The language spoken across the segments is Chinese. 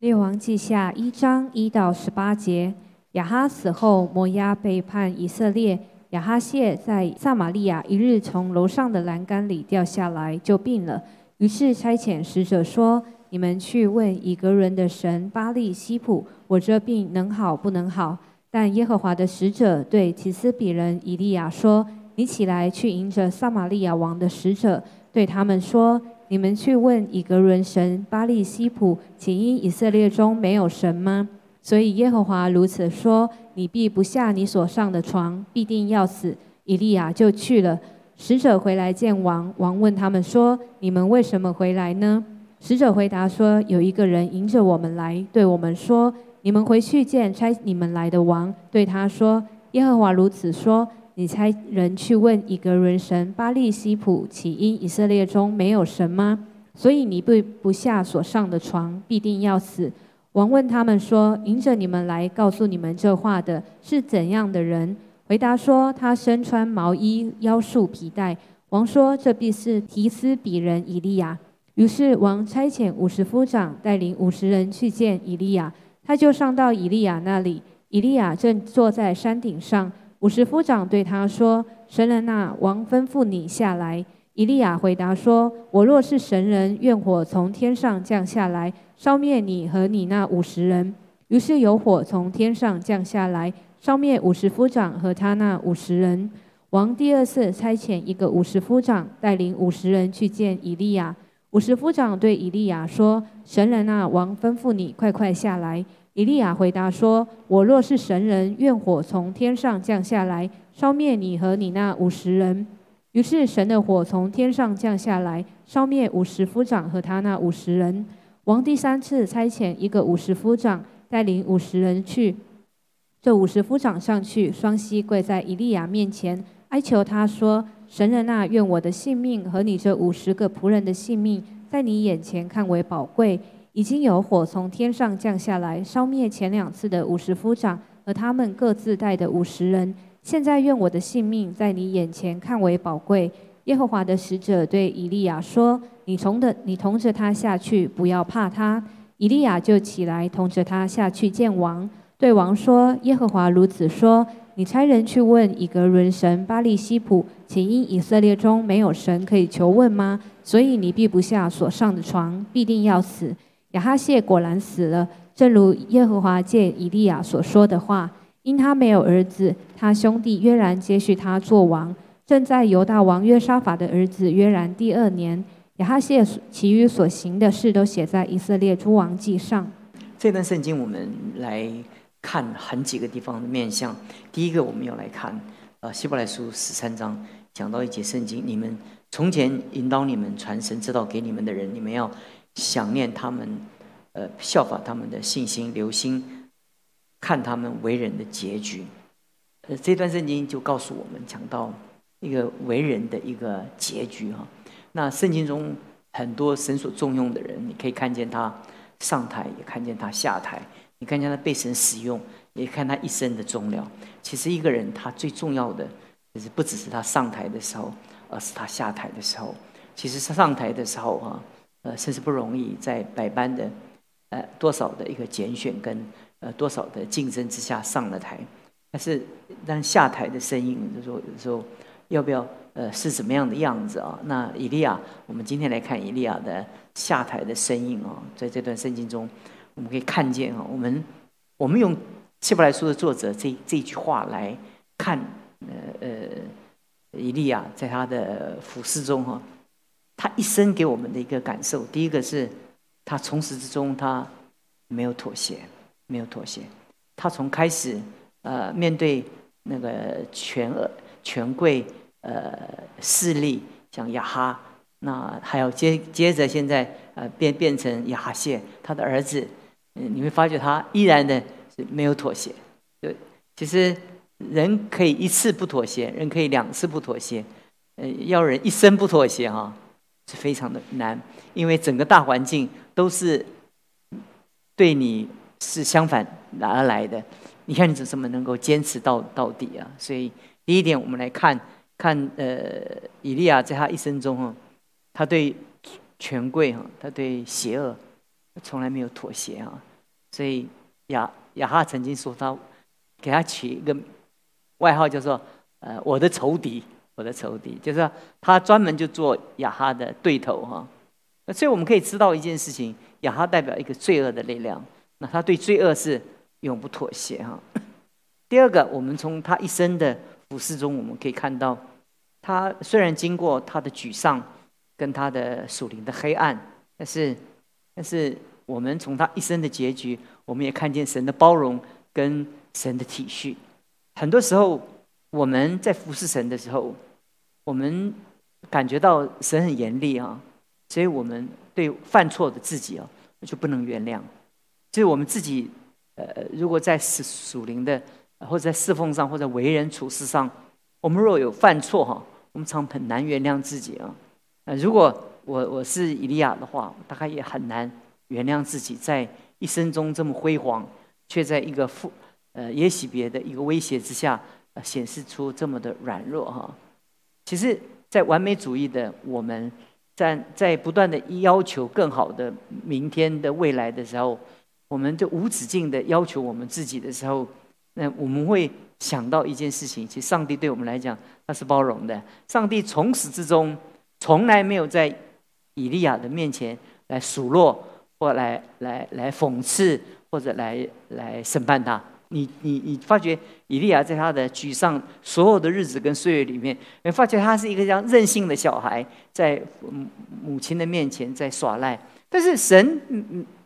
列王记下一章一到十八节：亚哈死后，摩押背叛以色列。亚哈谢在撒玛利亚一日从楼上的栏杆里掉下来，就病了。于是差遣使者说：“你们去问以格伦的神巴利西普，我这病能好不能好？”但耶和华的使者对提斯比人以利亚说：“你起来去迎着撒玛利亚王的使者，对他们说。”你们去问以格伦神巴利西普，请因以色列中没有神吗？所以耶和华如此说：你必不下你所上的床，必定要死。以利亚就去了。使者回来见王，王问他们说：你们为什么回来呢？使者回答说：有一个人迎着我们来，对我们说：你们回去见差你们来的王，对他说：耶和华如此说。你差人去问以格伦神巴利西普，起因以色列中没有神吗？所以你不不下所上的床，必定要死。王问他们说：“迎着你们来告诉你们这话的是怎样的人？”回答说：“他身穿毛衣，腰束皮带。”王说：“这必是提斯比人以利亚。”于是王差遣五十夫长带领五十人去见以利亚，他就上到以利亚那里。以利亚正坐在山顶上。五十夫长对他说：“神人呐，王吩咐你下来。”以利亚回答说：“我若是神人，愿火从天上降下来，烧灭你和你那五十人。”于是有火从天上降下来，烧灭五十夫长和他那五十人。王第二次差遣一个五十夫长带领五十人去见以利亚。五十夫长对以利亚说：“神人呐，王吩咐你快快下来。”以利亚回答说：“我若是神人，愿火从天上降下来，烧灭你和你那五十人。”于是神的火从天上降下来，烧灭五十夫长和他那五十人。王第三次差遣一个五十夫长带领五十人去，这五十夫长上去，双膝跪在以利亚面前，哀求他说：“神人啊，愿我的性命和你这五十个仆人的性命，在你眼前看为宝贵。”已经有火从天上降下来，烧灭前两次的五十夫长和他们各自带的五十人。现在愿我的性命在你眼前看为宝贵。耶和华的使者对以利亚说：“你从的，你同着他下去，不要怕他。”以利亚就起来，同着他下去见王，对王说：“耶和华如此说：你差人去问以格伦神巴利西普，请因以色列中没有神可以求问吗？所以你必不下所上的床，必定要死。”亚哈谢果然死了，正如耶和华借以利亚所说的话。因他没有儿子，他兄弟约然接续他做王。正在犹大王约沙法的儿子约然第二年，亚哈谢其余所行的事都写在以色列诸王记上。这段圣经我们来看很几个地方的面相。第一个，我们要来看呃希伯来书十三章讲到一节圣经：你们从前引导你们传神之道给你们的人，你们要。想念他们，呃，效法他们的信心，留心看他们为人的结局。呃，这段圣经就告诉我们，讲到一个为人的一个结局哈。那圣经中很多神所重用的人，你可以看见他上台，也看见他下台；你看见他被神使用，也看他一生的终了。其实一个人他最重要的，就是不只是他上台的时候，而是他下台的时候。其实他上台的时候啊。呃，甚至不容易在百般的，呃，多少的一个拣选跟呃多少的竞争之下上了台，但是当下台的声音，就说有时候要不要呃是怎么样的样子啊？那以利亚，我们今天来看以利亚的下台的身影啊，在这段圣经中，我们可以看见啊，我们我们用希伯来书的作者这这句话来看，呃呃，以利亚在他的服饰中哈。他一生给我们的一个感受，第一个是，他从始至终他没有妥协，没有妥协。他从开始呃面对那个权权贵呃势力，像亚哈，那还有接接着现在呃变变成亚哈谢他的儿子，嗯，你会发觉他依然的是没有妥协。对，其实人可以一次不妥协，人可以两次不妥协，呃，要人一生不妥协哈。是非常的难，因为整个大环境都是对你是相反而来的。你看你怎么能够坚持到到底啊？所以第一点，我们来看看呃，以利亚在他一生中哈，他对权贵哈，他对邪恶从来没有妥协啊。所以亚亚哈曾经说他给他取一个外号叫做呃我的仇敌，我的仇敌，就是他专门就做亚哈的对头哈。所以我们可以知道一件事情，亚哈代表一个罪恶的力量，那他对罪恶是永不妥协哈。第二个，我们从他一生的服饰中，我们可以看到，他虽然经过他的沮丧跟他的属灵的黑暗，但是，但是我们从他一生的结局，我们也看见神的包容跟神的体恤。很多时候我们在服侍神的时候，我们感觉到神很严厉啊。所以我们对犯错的自己啊，就不能原谅。就是我们自己，呃，如果在属属灵的，或者在侍奉上，或者为人处事上，我们若有犯错哈，我们常很难原谅自己啊。呃，如果我我是以利亚的话，大概也很难原谅自己，在一生中这么辉煌，却在一个负呃耶喜别的一个威胁之下，显示出这么的软弱哈。其实，在完美主义的我们。在在不断的要求更好的明天的未来的时候，我们就无止境的要求我们自己的时候，那我们会想到一件事情：，其实上帝对我们来讲，他是包容的。上帝从始至终从来没有在以利亚的面前来数落，或来来来讽刺，或者来来审判他。你你你发觉以利亚在他的沮丧所有的日子跟岁月里面，你发觉他是一个这样任性的小孩，在母亲的面前在耍赖。但是神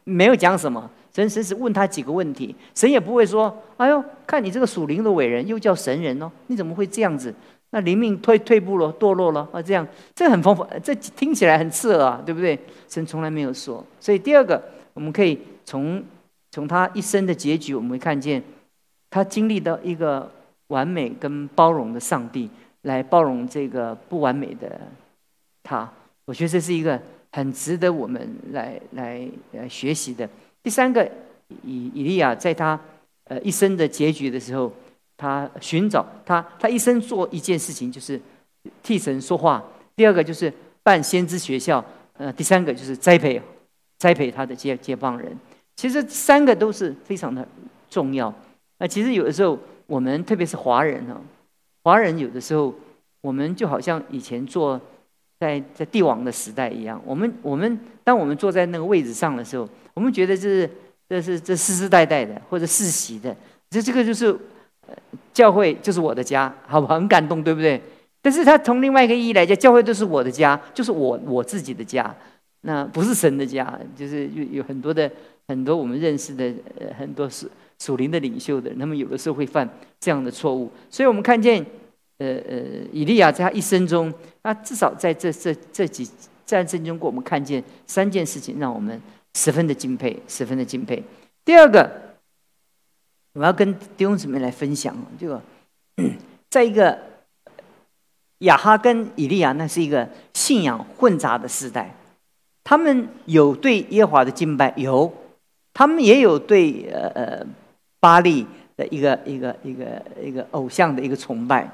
没有讲什么，神神只问他几个问题，神也不会说：“哎呦，看你这个属灵的伟人，又叫神人哦，你怎么会这样子？那灵命退退步了，堕落了啊？这样这很丰富，这听起来很刺耳啊，对不对？神从来没有说。所以第二个，我们可以从。从他一生的结局，我们会看见，他经历到一个完美跟包容的上帝来包容这个不完美的他。我觉得这是一个很值得我们来来来学习的。第三个，以以利亚在他呃一生的结局的时候，他寻找他他一生做一件事情，就是替神说话。第二个就是办先知学校，呃，第三个就是栽培栽培他的接接棒人。其实三个都是非常的重要。那其实有的时候，我们特别是华人啊，华人有的时候，我们就好像以前做在在帝王的时代一样。我们我们当我们坐在那个位置上的时候，我们觉得这是这是这世世代代的或者世袭的，这这个就是教会就是我的家，好不好？很感动，对不对？但是他从另外一个意义来讲，教会都是我的家，就是我我自己的家，那不是神的家，就是有有很多的。很多我们认识的呃很多属属灵的领袖的，他们有的时候会犯这样的错误，所以我们看见，呃呃，以利亚在他一生中，那至少在这这这几战争中，给我们看见三件事情，让我们十分的敬佩，十分的敬佩。第二个，我要跟弟兄姊妹来分享这个，在一个亚哈跟以利亚，那是一个信仰混杂的时代，他们有对耶和华的敬拜，有。他们也有对呃呃巴利的一个一个一个一个偶像的一个崇拜，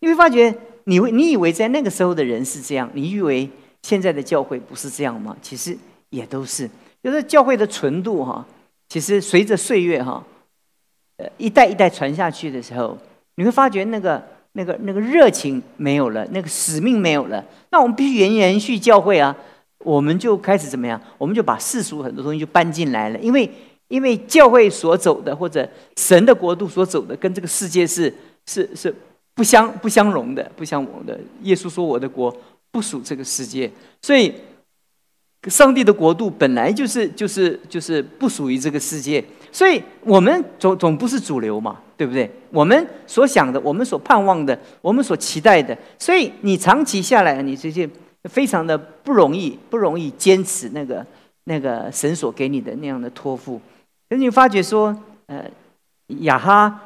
你会发觉，你会你以为在那个时候的人是这样，你以为现在的教会不是这样吗？其实也都是，就是教会的纯度哈，其实随着岁月哈，呃一代一代传下去的时候，你会发觉那个那个那个热情没有了，那个使命没有了，那我们必须延延续教会啊。我们就开始怎么样？我们就把世俗很多东西就搬进来了，因为因为教会所走的或者神的国度所走的，跟这个世界是是是不相不相容的，不相容的。耶稣说：“我的国不属这个世界。”所以，上帝的国度本来就是就是就是不属于这个世界。所以我们总总不是主流嘛，对不对？我们所想的，我们所盼望的，我们所期待的，所以你长期下来，你这些。非常的不容易，不容易坚持那个那个神所给你的那样的托付。可是你发觉说，呃，亚哈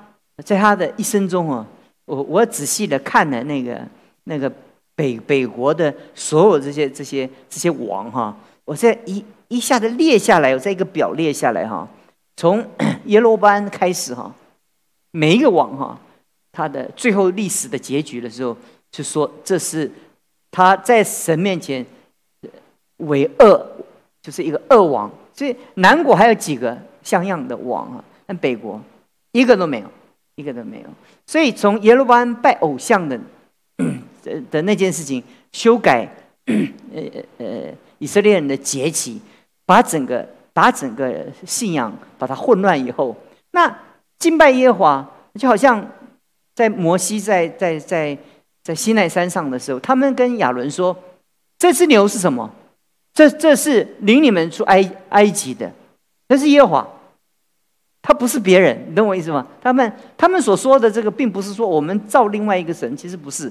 在他的一生中啊，我我仔细的看了那个那个北北国的所有这些这些这些王哈，我在一一下子列下来，我在一个表列下来哈，从 耶罗班开始哈，每一个王哈，他的最后历史的结局的时候，就说这是。他在神面前为恶，就是一个恶王，所以南国还有几个像样的王啊，但北国一个都没有，一个都没有。所以从耶路巴安拜偶像的的那件事情，修改呃呃以色列人的节期，把整个把整个信仰把它混乱以后，那敬拜耶和华就好像在摩西在在在在西奈山上的时候，他们跟亚伦说：“这只牛是什么？”这这是领你们出埃埃及的，那是耶和华，他不是别人，你懂我意思吗？他们他们所说的这个，并不是说我们造另外一个神，其实不是。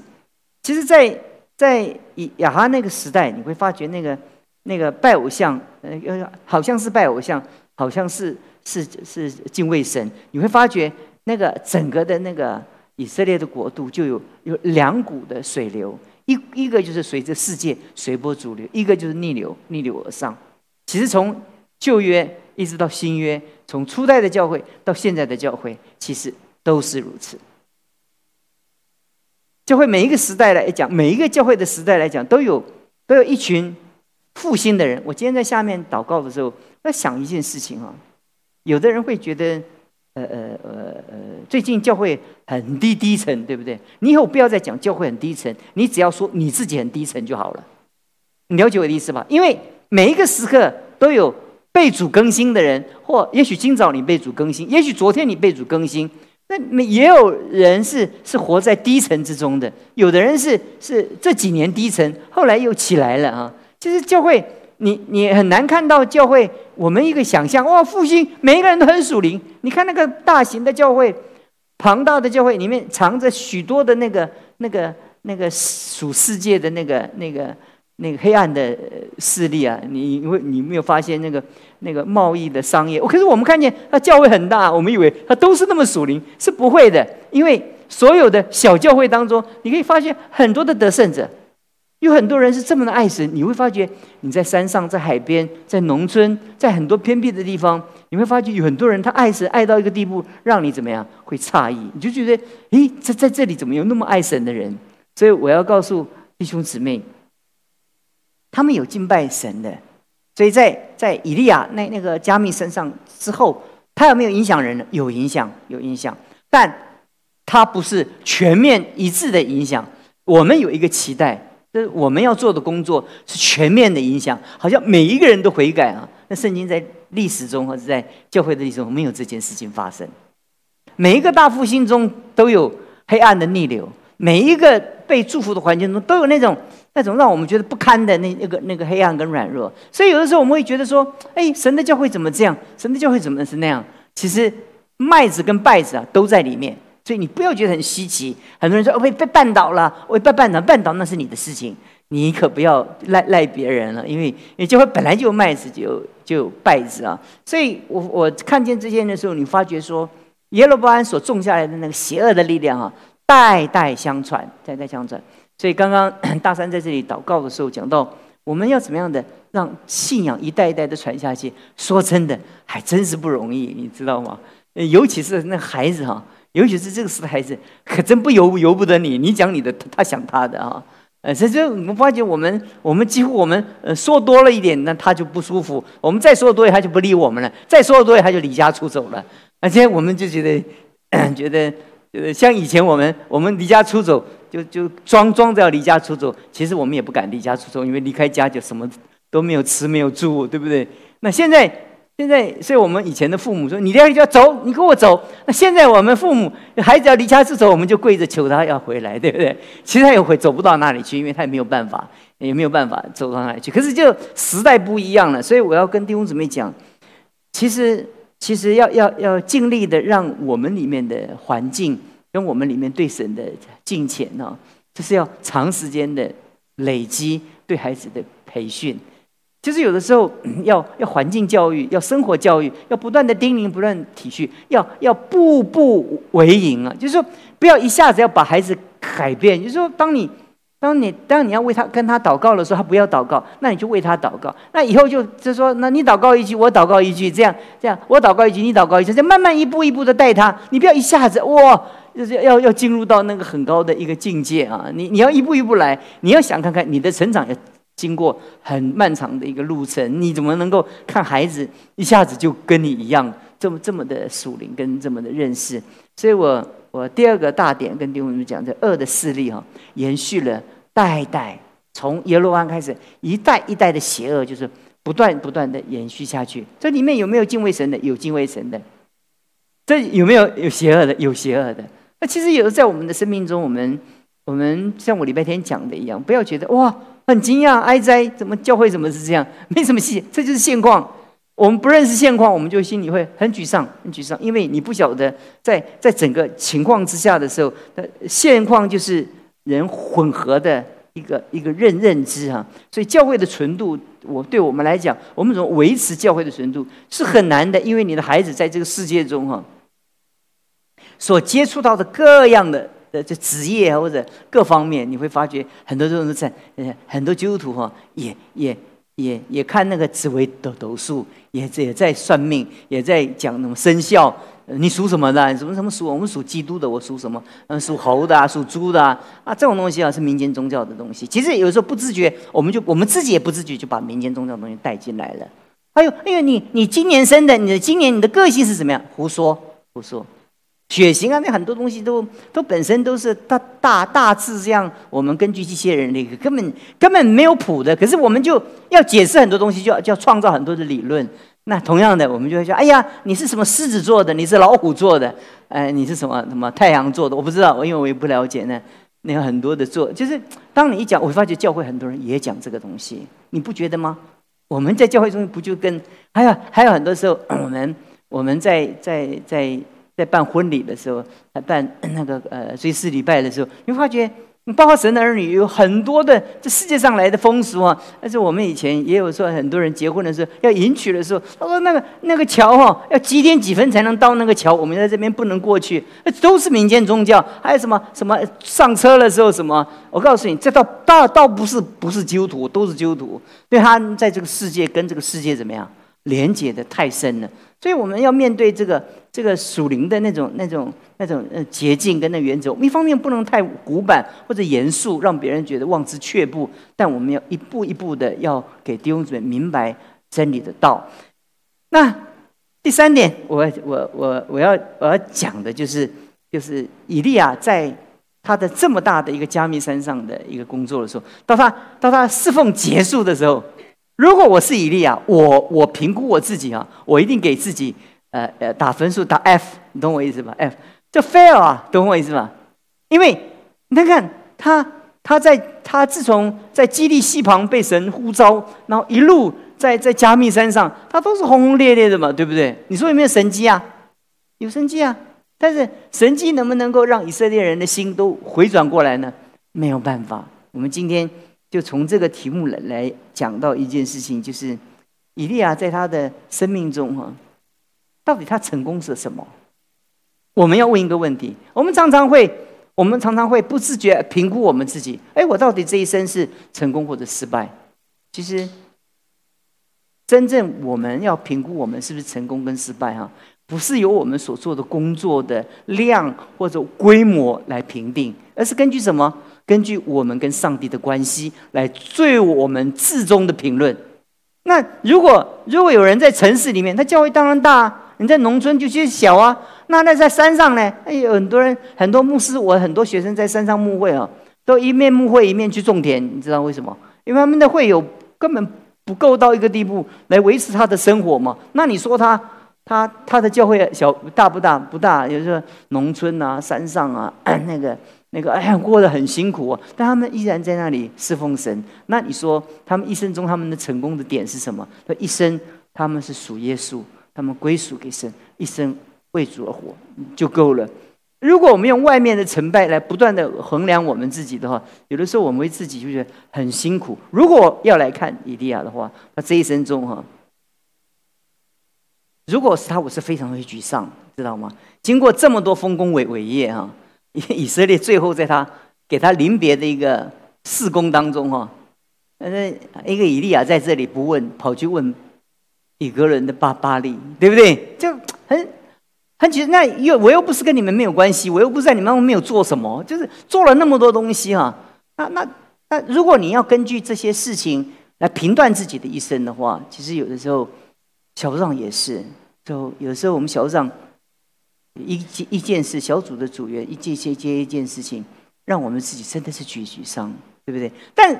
其实，在在亚哈那个时代，你会发觉那个那个拜偶像，呃，好像是拜偶像，好像是是是敬畏神。你会发觉那个整个的那个以色列的国度，就有有两股的水流。一一个就是随着世界随波逐流，一个就是逆流逆流而上。其实从旧约一直到新约，从初代的教会到现在的教会，其实都是如此。教会每一个时代来讲，每一个教会的时代来讲，都有都有一群复兴的人。我今天在下面祷告的时候，在想一件事情啊，有的人会觉得。呃呃呃呃，最近教会很低低层，对不对？你以后不要再讲教会很低层，你只要说你自己很低层就好了。你了解我的意思吧？因为每一个时刻都有被主更新的人，或也许今早你被主更新，也许昨天你被主更新，那也有人是是活在低层之中的，有的人是是这几年低层，后来又起来了啊。其实教会。你你很难看到教会，我们一个想象哇，复兴每一个人都很属灵。你看那个大型的教会，庞大的教会里面藏着许多的那个那个那个属世界的那个那个那个黑暗的势力啊！你会你没有发现那个那个贸易的商业？可是我们看见他教会很大，我们以为他都是那么属灵，是不会的。因为所有的小教会当中，你可以发现很多的得胜者。有很多人是这么的爱神，你会发觉你在山上、在海边、在农村、在很多偏僻的地方，你会发觉有很多人他爱神爱到一个地步，让你怎么样会诧异？你就觉得，诶，在在这里怎么有那么爱神的人？所以我要告诉弟兄姊妹，他们有敬拜神的。所以在在以利亚那那个加密身上之后，他有没有影响人呢？有影响，有影响，但他不是全面一致的影响。我们有一个期待。这我们要做的工作是全面的影响，好像每一个人都悔改啊。那圣经在历史中或者在教会的历史中没有这件事情发生。每一个大复兴中都有黑暗的逆流，每一个被祝福的环境中都有那种那种让我们觉得不堪的那那个那个黑暗跟软弱。所以有的时候我们会觉得说：“哎，神的教会怎么这样？神的教会怎么是那样？”其实麦子跟稗子啊都在里面。所以你不要觉得很稀奇。很多人说：“我被绊倒了，我被绊倒，绊倒那是你的事情，你可不要赖赖别人了。”因为你就会本来就有麦子，就就有败子啊。所以我我看见这些的时候，你发觉说，耶罗波安所种下来的那个邪恶的力量啊，代代相传，代代相传。所以刚刚 大山在这里祷告的时候讲到，我们要怎么样的让信仰一代一代的传下去？说真的，还真是不容易，你知道吗？尤其是那孩子哈。尤其是这个时代孩子，可真不由由不得你。你讲你的，他想他的啊。呃，所以我们发觉，我们我们几乎我们呃说多了一点，那他就不舒服；我们再说多一点，他就不理我们了；再说多一点，他就离家出走了。而且我们就觉得 觉得呃，像以前我们我们离家出走，就就装装着要离家出走，其实我们也不敢离家出走，因为离开家就什么都没有吃，没有住，对不对？那现在。现在，所以我们以前的父母说：“你要要走，你跟我走。”那现在我们父母孩子要离家出走，我们就跪着求他要回来，对不对？其实他也会走不到那里去，因为他也没有办法，也没有办法走到那里去。可是就时代不一样了，所以我要跟弟兄姊妹讲，其实其实要要要尽力的让我们里面的环境跟我们里面对神的敬虔呢，就是要长时间的累积对孩子的培训。就是有的时候 要要环境教育，要生活教育，要不断的叮咛，不断体恤，要要步步为营啊！就是说，不要一下子要把孩子改变。就是说，当你当你当你要为他跟他祷告的时候，他不要祷告，那你就为他祷告。那以后就就说，那你祷告一句，我祷告一句，这样这样，我祷告一句，你祷告一句，这样慢慢一步一步的带他。你不要一下子哇，就是要要进入到那个很高的一个境界啊！你你要一步一步来，你要想看看你的成长经过很漫长的一个路程，你怎么能够看孩子一下子就跟你一样这么这么的属灵，跟这么的认识？所以我我第二个大点跟弟兄们讲，这恶的势力哈，延续了代代，从耶罗安开始，一代一代的邪恶就是不断不断的延续下去。这里面有没有敬畏神的？有敬畏神的。这有没有有邪恶的？有邪恶的。那其实有的在我们的生命中，我们我们像我礼拜天讲的一样，不要觉得哇很惊讶哀哉，怎么教会怎么是这样？没什么戏，这就是现况。我们不认识现况，我们就心里会很沮丧，很沮丧，因为你不晓得在在整个情况之下的时候，现况就是人混合的一个一个认认知哈。所以教会的纯度，我对我们来讲，我们怎么维持教会的纯度是很难的，因为你的孩子在这个世界中哈，所接触到的各样的呃这职业或者各方面，你会发觉很多人都在，呃很多基督徒哈也也。也也看那个紫微斗斗数，也也在算命，也在讲什么生肖。你属什么的？什么什么属？我们属基督的。我属什么？嗯，属猴的啊，属猪的啊。啊，这种东西啊，是民间宗教的东西。其实有时候不自觉，我们就我们自己也不自觉，就把民间宗教的东西带进来了。哎呦，哎呦，你你今年生的，你的今年你的个性是什么样？胡说，胡说。血型啊，那很多东西都都本身都是大大大致这样。我们根据机器人那个根本根本没有谱的，可是我们就要解释很多东西，就要就要创造很多的理论。那同样的，我们就会说：哎呀，你是什么狮子座的？你是老虎座的？哎，你是什么什么太阳座的？我不知道，因为我也不了解呢。那有很多的座，就是当你一讲，我发觉教会很多人也讲这个东西，你不觉得吗？我们在教会中不就跟还有还有很多时候，我们我们在在在。在办婚礼的时候，还办 那个呃追思礼拜的时候，你发觉，包括神的儿女有很多的这世界上来的风俗啊。但是我们以前也有说，很多人结婚的时候要迎娶的时候，他说那个那个桥哈，要几点几分才能到那个桥？我们在这边不能过去，都是民间宗教。还有什么什么上车的时候什么？我告诉你，这倒倒倒不是不是基督徒，都是基督徒。对他在这个世界跟这个世界怎么样连接的太深了。所以我们要面对这个这个属灵的那种那种那种呃捷径跟那原则，一方面不能太古板或者严肃，让别人觉得望之却步，但我们要一步一步的要给弟兄姊妹明白真理的道。那第三点，我我我我要我要讲的就是就是以利亚在他的这么大的一个加密山上的一个工作的时候，到他到他侍奉结束的时候。如果我是以利亚，我我评估我自己啊，我一定给自己呃呃打分数打 F，你懂我意思吧？F 就 fail 啊，懂我意思吧？因为你看他他在他自从在基地溪旁被神呼召，然后一路在在加密山上，他都是轰轰烈烈的嘛，对不对？你说有没有神迹啊？有神迹啊！但是神迹能不能够让以色列人的心都回转过来呢？没有办法。我们今天。就从这个题目来来讲到一件事情，就是以利亚在他的生命中哈，到底他成功是什么？我们要问一个问题：我们常常会，我们常常会不自觉评估我们自己。哎，我到底这一生是成功或者失败？其实，真正我们要评估我们是不是成功跟失败哈，不是由我们所做的工作的量或者规模来评定，而是根据什么？根据我们跟上帝的关系来对我们至终的评论。那如果如果有人在城市里面，他教会当然大；你在农村就其实小啊。那那在山上呢？哎，有很多人，很多牧师，我很多学生在山上牧会啊，都一面牧会一面去种田。你知道为什么？因为他们的会有根本不够到一个地步来维持他的生活嘛。那你说他他他的教会小大不大？不大，有时候农村啊、山上啊 那个。那个哎呀，过得很辛苦啊，但他们依然在那里侍奉神。那你说，他们一生中他们的成功的点是什么？他一生他们是属耶稣，他们归属给神，一生为主而活就够了。如果我们用外面的成败来不断的衡量我们自己的话，有的时候我们为自己就觉得很辛苦。如果要来看以利亚的话，他这一生中哈，如果是他，我是非常会沮丧，知道吗？经过这么多丰功伟伟业哈。以色列最后在他给他临别的一个事工当中，哈，呃，一个以利亚在这里不问，跑去问以格人的巴巴利，对不对？就很很其实那又我又不是跟你们没有关系，我又不是在你们没有做什么，就是做了那么多东西哈，那那那如果你要根据这些事情来评断自己的一生的话，其实有的时候小组长也是，就有时候我们小组长一件一件事，小组的组员一件接接一件事情，让我们自己真的是沮沮丧，对不对？但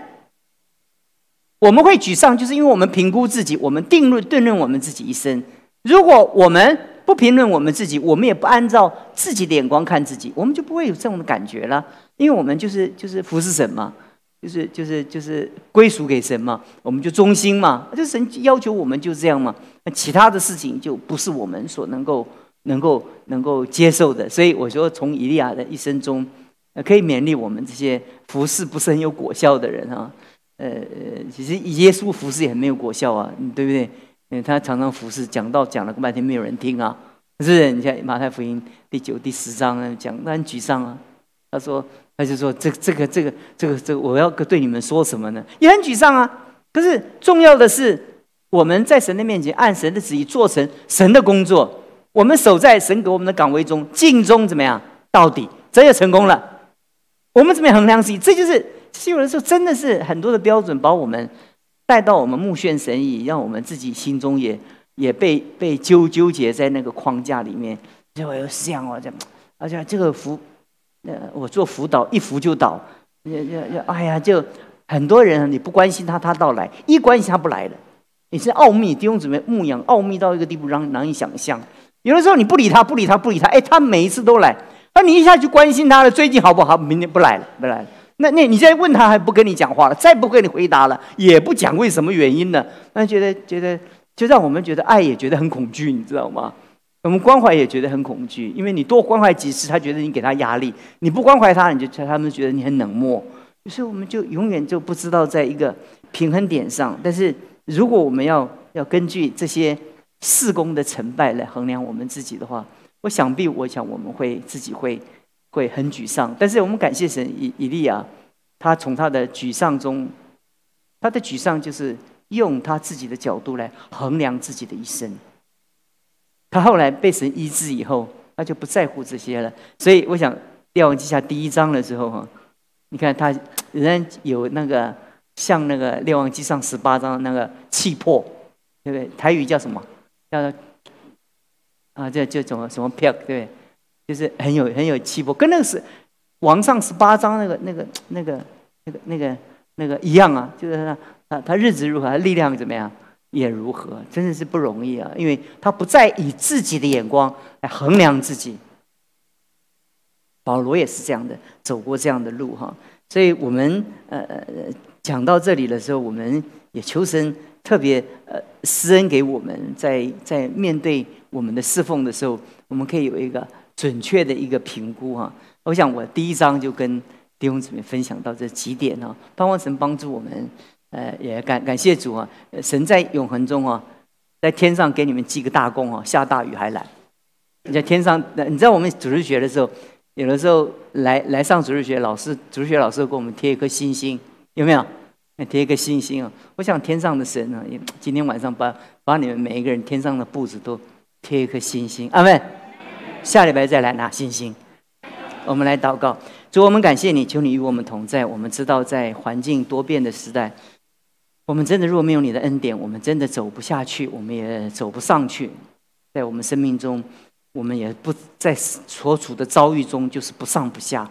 我们会沮丧，就是因为我们评估自己，我们定论定论我们自己一生。如果我们不评论我们自己，我们也不按照自己的眼光看自己，我们就不会有这种感觉了。因为我们就是就是服侍神嘛，就是就是就是归属给神嘛，我们就忠心嘛，就神要求我们就这样嘛。那其他的事情就不是我们所能够能够能够接受的。所以我说，从以利亚的一生中，可以勉励我们这些服侍不是很有果效的人啊。呃，其实耶稣服侍也很没有果效啊，对不对？嗯，他常常服侍，讲道讲了半天，没有人听啊，是不是？你看马太福音第九、第十章，讲那很沮丧啊。他说，他就说，这、这个、这个、这个、这个，我要对你们说什么呢？也很沮丧啊。可是重要的是，我们在神的面前按神的旨意做成神的工作，我们守在神给我们的岗位中，尽忠怎么样？到底，这就成功了。我们怎么衡量自己？这就是。有的时候真的是很多的标准，把我们带到我们目眩神已，让我们自己心中也也被被纠纠结在那个框架里面。就有想哦，这而且这个辅，呃，我做辅导一辅就倒，要要要，哎呀，就很多人你不关心他，他到来；一关心他不来了。你是奥秘弟兄姊妹牧养奥秘到一个地步，让难以想象。有的时候你不理他，不理他，不理他，哎，他每一次都来。那你一下就关心他了，最近好不好？明天不来了，不来了。那那你现在问他还不跟你讲话了，再不跟你回答了，也不讲为什么原因了，那觉得觉得就让我们觉得爱也觉得很恐惧，你知道吗？我们关怀也觉得很恐惧，因为你多关怀几次，他觉得你给他压力；你不关怀他，你就他们觉得你很冷漠。所以我们就永远就不知道在一个平衡点上。但是如果我们要要根据这些事工的成败来衡量我们自己的话，我想必我想我们会自己会。会很沮丧，但是我们感谢神以以利亚，他从他的沮丧中，他的沮丧就是用他自己的角度来衡量自己的一生。他后来被神医治以后，他就不在乎这些了。所以我想《列王记下》第一章的时候，哈，你看他仍然有那个像那个《列王记上》十八章那个气魄，对不对？台语叫什么？叫啊，这叫什么什么票，对？就是很有很有气魄，跟那个是王上十八章那个那个那个那个那个那个一样啊。就是他他他日子如何，他力量怎么样也如何，真的是不容易啊。因为他不再以自己的眼光来衡量自己。保罗也是这样的，走过这样的路哈。所以我们呃讲到这里的时候，我们也求神特别呃施恩给我们，在在面对我们的侍奉的时候，我们可以有一个。准确的一个评估哈，我想我第一章就跟弟兄姊妹分享到这几点哈，盼望神帮助我们，呃，也感感谢主啊，神在永恒中啊，在天上给你们记个大功啊，下大雨还来，你在天上，你知道我们主日学的时候，有的时候来来上主日学，老师主日学老师给我们贴一颗星星，有没有？贴一个星星啊，我想天上的神啊，今天晚上把把你们每一个人天上的布子都贴一颗星星，阿门。下礼拜再来拿星星，我们来祷告。主，我们感谢你，求你与我们同在。我们知道，在环境多变的时代，我们真的若没有你的恩典，我们真的走不下去，我们也走不上去。在我们生命中，我们也不在所处的遭遇中就是不上不下。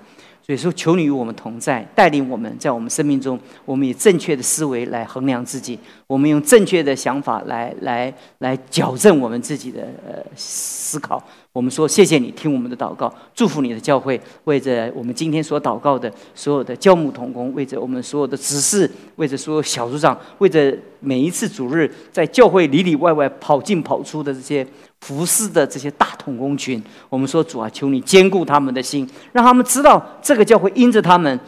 所以说，求你与我们同在，带领我们在我们生命中，我们以正确的思维来衡量自己，我们用正确的想法来来来矫正我们自己的呃思考。我们说谢谢你听我们的祷告，祝福你的教会，为着我们今天所祷告的所有的教牧同工，为着我们所有的执事，为着所有小组长，为着每一次主日在教会里里外外跑进跑出的这些服侍的这些大统工群，我们说主啊，求你兼顾他们的心，让他们知道这个教会因着他们，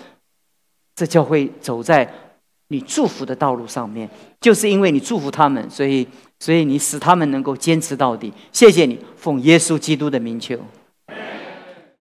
这教会走在你祝福的道路上面，就是因为你祝福他们，所以。所以你使他们能够坚持到底，谢谢你，奉耶稣基督的名求。